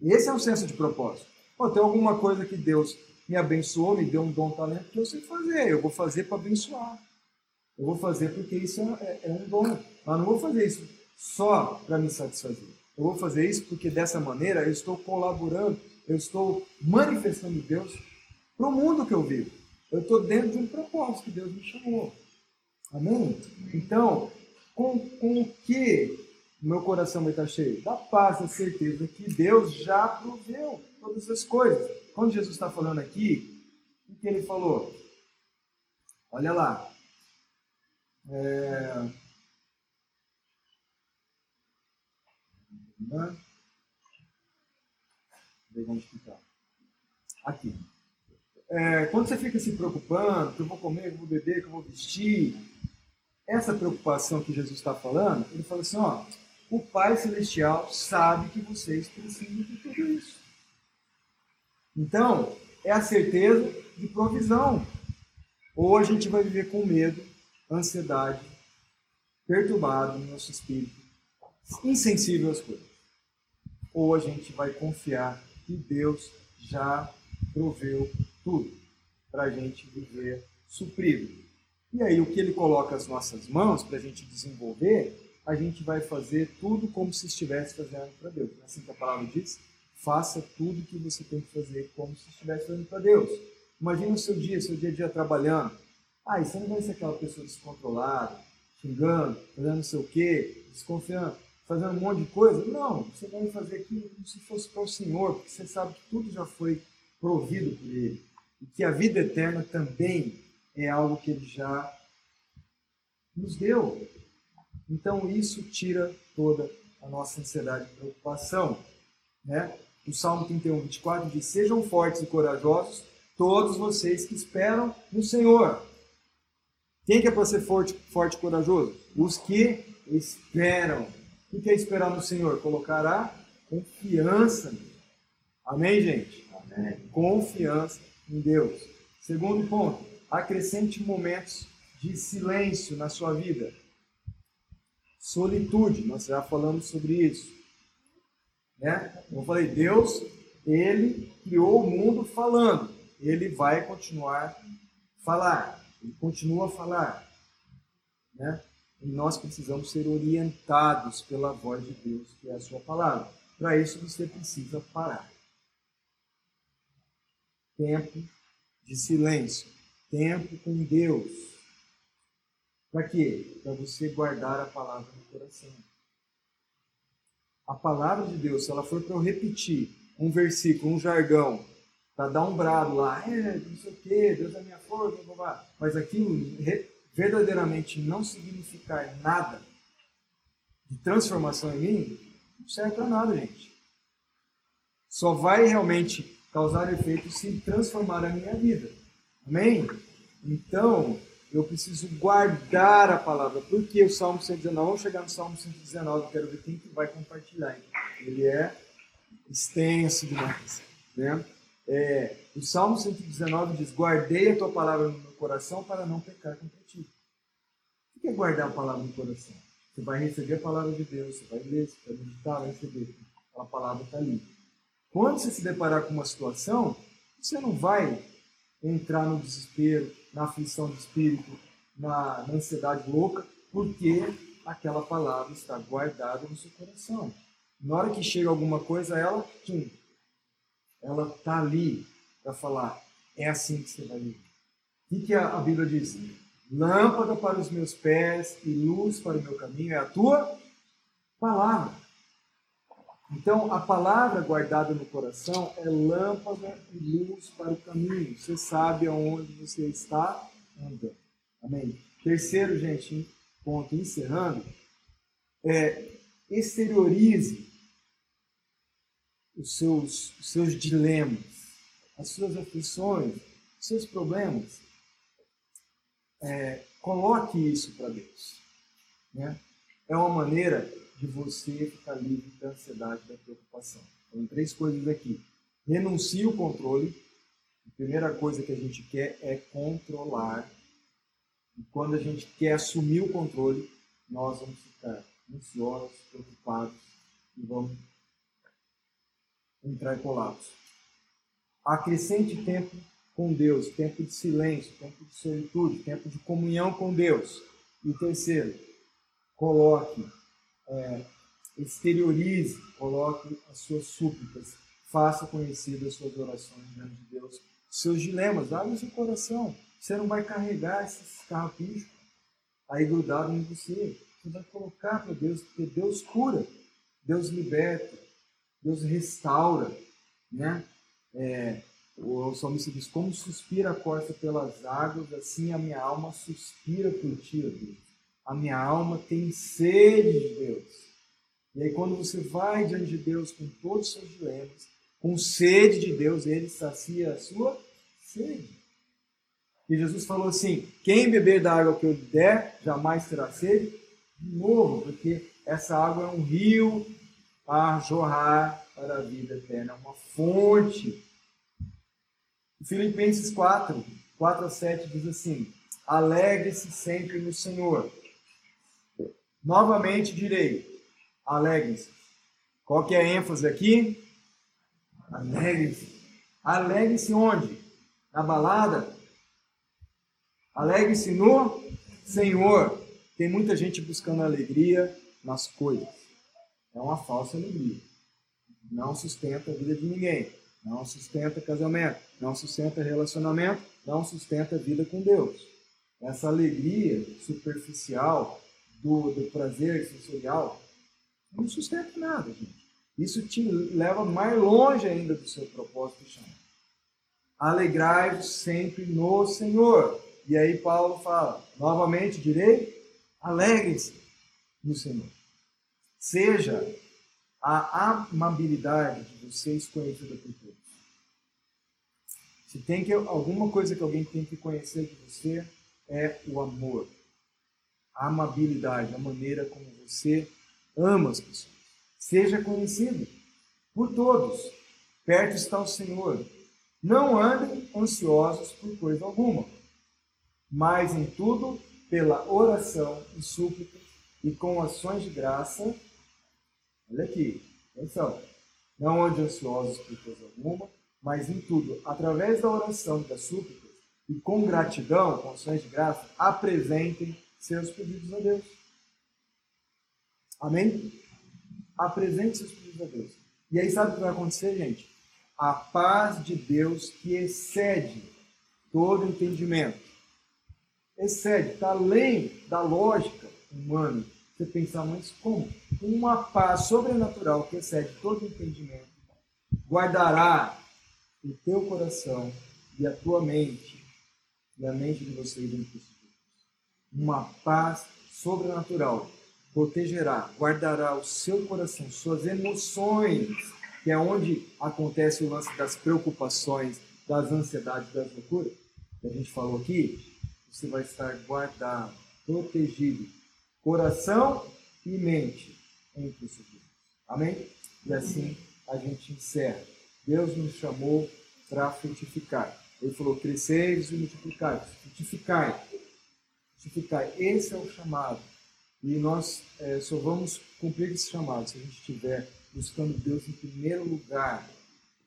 Esse é o senso de propósito. Pô, tem alguma coisa que Deus me abençoou, me deu um dom, talento que eu sei fazer. Eu vou fazer para abençoar. Eu vou fazer porque isso é, é um dom. Mas não vou fazer isso só para me satisfazer. Eu vou fazer isso porque dessa maneira eu estou colaborando, eu estou manifestando Deus para o mundo que eu vivo. Eu estou dentro de um propósito que Deus me chamou. Amém? Então, com, com o que meu coração vai estar cheio? Da paz, da certeza que Deus já proveu todas as coisas. Quando Jesus está falando aqui, o que ele falou? Olha lá. É... Tá? Aqui. É, quando você fica se preocupando, que eu vou comer, que eu vou beber, que eu vou vestir, essa preocupação que Jesus está falando, ele fala assim, ó, o Pai Celestial sabe que vocês precisam de tudo isso. Então, é a certeza de provisão. Ou a gente vai viver com medo, ansiedade, perturbado no nosso espírito, insensível às coisas. Ou a gente vai confiar que Deus já proveu tudo para a gente viver suprido. E aí, o que Ele coloca as nossas mãos para a gente desenvolver, a gente vai fazer tudo como se estivesse fazendo para Deus. Não é assim que a palavra diz? Faça tudo que você tem que fazer como se estivesse fazendo para Deus. Imagina o seu dia, seu dia a dia trabalhando. Ah, e você não vai ser aquela pessoa descontrolada, xingando, fazendo não sei o quê, desconfiando, fazendo um monte de coisa. Não, você vai fazer aquilo como se fosse para o Senhor, porque você sabe que tudo já foi provido por Ele. E que a vida eterna também é algo que Ele já nos deu. Então isso tira toda a nossa ansiedade e preocupação. Né? O Salmo 31, 24 diz: Sejam fortes e corajosos, todos vocês que esperam no Senhor. Quem que é para ser forte, forte e corajoso? Os que esperam. O que é esperar no Senhor? Colocará confiança. Amém, gente? Amém. Confiança em Deus. Segundo ponto, acrescente momentos de silêncio na sua vida. Solitude, nós já falamos sobre isso. Né? Eu falei, Deus, ele criou o mundo falando. ele vai continuar falar, ele continua a falar. Né? E nós precisamos ser orientados pela voz de Deus, que é a sua palavra. Para isso você precisa parar. Tempo de silêncio, tempo com Deus. Para quê? Para você guardar a palavra no coração. A palavra de Deus, se ela for para eu repetir um versículo, um jargão, para dar um brado lá, é, não sei o quê, Deus é minha força, blá, blá, mas aquilo verdadeiramente não significar nada de transformação em mim, não serve para nada, gente. Só vai realmente causar efeito se transformar a minha vida. Amém? Então, eu preciso guardar a palavra. Por que o Salmo 119? Vamos chegar no Salmo 119, eu quero ver quem que vai compartilhar. Ele é extenso demais. Né? É, o Salmo 119 diz: Guardei a tua palavra no meu coração para não pecar contra ti. O que é guardar a palavra no coração? Você vai receber a palavra de Deus, você vai ler, você vai meditar, vai receber. A palavra está ali. Quando você se deparar com uma situação, você não vai entrar no desespero, na aflição de espírito, na, na ansiedade louca, porque aquela palavra está guardada no seu coração. Na hora que chega alguma coisa, ela, tchum, ela está ali para falar. É assim que você vai viver. O que a, a Bíblia diz? Lâmpada para os meus pés e luz para o meu caminho é a tua palavra. Então, a palavra guardada no coração é lâmpada e luz para o caminho. Você sabe aonde você está andando. Amém? Terceiro, gente, ponto, encerrando, é exteriorize os seus, os seus dilemas, as suas aflições, os seus problemas. É, coloque isso para Deus. Né? É uma maneira de você ficar livre da ansiedade, da preocupação. Então, três coisas aqui. Renuncie o controle. A primeira coisa que a gente quer é controlar. E quando a gente quer assumir o controle, nós vamos ficar ansiosos, preocupados e vamos entrar em colapso. Acrescente tempo com Deus, tempo de silêncio, tempo de solitude, tempo de comunhão com Deus. E terceiro, coloque é, exteriorize, coloque as suas súplicas, faça conhecidas as suas orações diante de Deus, seus dilemas, abre seu coração. Você não vai carregar esses carrapichos aí grudado em você. Você vai colocar para Deus, porque Deus cura, Deus liberta, Deus restaura, né? É, o salmista diz, como suspira a corça pelas águas, assim a minha alma suspira por ti, Deus a minha alma tem sede de Deus. E aí, quando você vai diante de Deus com todos os seus dilemas, com sede de Deus, ele sacia a sua sede. E Jesus falou assim: quem beber da água que eu lhe der, jamais terá sede de novo, porque essa água é um rio a jorrar para a vida eterna, uma fonte. Filipenses 4, 4 a 7 diz assim: Alegre-se sempre no Senhor. Novamente direi, alegre-se. Qual que é a ênfase aqui? Alegre-se. Alegre-se onde? Na balada? Alegre-se no Senhor. Tem muita gente buscando alegria nas coisas. É uma falsa alegria. Não sustenta a vida de ninguém. Não sustenta casamento. Não sustenta relacionamento. Não sustenta a vida com Deus. Essa alegria superficial do, do prazer sensorial, não sustenta nada, gente. Isso te leva mais longe ainda do seu propósito de chamar. Alegrai-vos sempre no Senhor. E aí Paulo fala, novamente direi, alegrem-se no Senhor. Seja a amabilidade de vocês conhecida por todos. Se tem que, alguma coisa que alguém tem que conhecer de você, é o amor a amabilidade, a maneira como você ama as pessoas. Seja conhecido por todos. Perto está o Senhor. Não andem ansiosos por coisa alguma, mas em tudo, pela oração e súplica e com ações de graça. Olha aqui, atenção. Não andem ansiosos por coisa alguma, mas em tudo, através da oração e da súplica, e com gratidão, com ações de graça, apresentem seus pedidos a Deus. Amém? Apresente seus pedidos a Deus. E aí sabe o que vai acontecer, gente? A paz de Deus que excede todo entendimento. Excede, está além da lógica humana. Você pensar, mas como? Uma paz sobrenatural que excede todo entendimento guardará o teu coração e a tua mente e a mente de vocês em Cristo Uma paz sobrenatural protegerá, guardará o seu coração, suas emoções, que é onde acontece o lance das preocupações, das ansiedades, das loucuras, que a gente falou aqui, você vai estar guardado, protegido, coração e mente em Cristo Jesus. Amém? E assim a gente encerra. Deus nos chamou para frutificar. Ele falou: cresceis e multiplicai, frutificai. Frutificai. Esse é o chamado. E nós é, só vamos cumprir esse chamado se a gente estiver buscando Deus em primeiro lugar,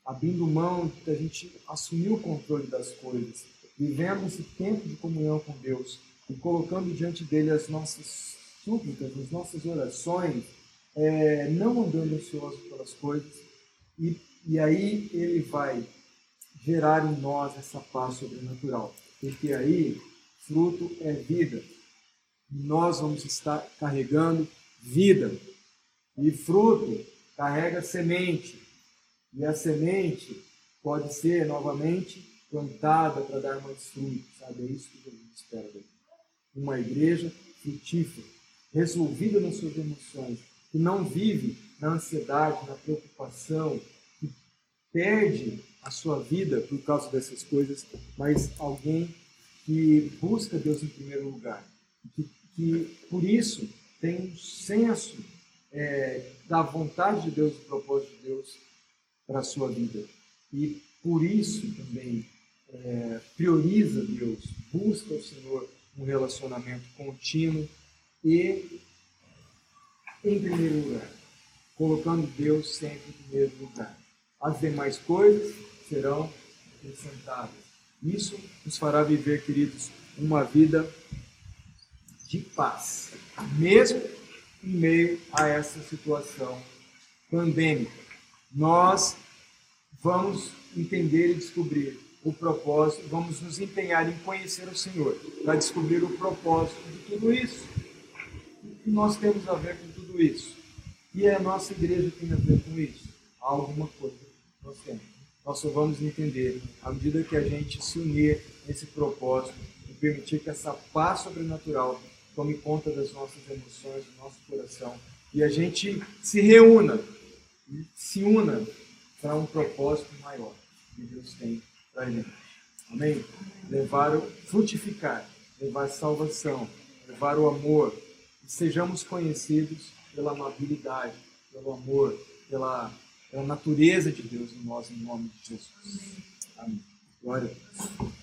abrindo mão da gente assumir o controle das coisas, vivendo esse tempo de comunhão com Deus e colocando diante dele as nossas súplicas, as nossas orações, é, não andando ansioso pelas coisas. E, e aí ele vai gerar em nós essa paz sobrenatural. Porque aí, fruto é vida. Nós vamos estar carregando vida. E fruto carrega semente. E a semente pode ser novamente plantada para dar mais frutos. Sabe? É isso que a gente espera. Uma igreja frutífera, resolvida nas suas emoções, que não vive na ansiedade, na preocupação, que perde a sua vida por causa dessas coisas, mas alguém que busca Deus em primeiro lugar, que, que por isso tem um senso é, da vontade de Deus, do propósito de Deus para a sua vida. E por isso também é, prioriza Deus, busca o Senhor um relacionamento contínuo e em primeiro lugar, colocando Deus sempre em primeiro lugar. As demais coisas serão acrescentadas. Isso nos fará viver, queridos, uma vida de paz, mesmo em meio a essa situação pandêmica. Nós vamos entender e descobrir o propósito, vamos nos empenhar em conhecer o Senhor, para descobrir o propósito de tudo isso. O que nós temos a ver com tudo isso? E a nossa igreja tem a ver com isso? Alguma coisa nós temos nós só vamos entender à medida que a gente se unir nesse propósito e permitir que essa paz sobrenatural tome conta das nossas emoções, do nosso coração e a gente se reúna, se una para um propósito maior que Deus tem para gente. Amém? Levar o frutificar, levar salvação, levar o amor e sejamos conhecidos pela amabilidade, pelo amor, pela é a natureza de Deus em nós, em nome de Jesus. Amém. Glória a Deus.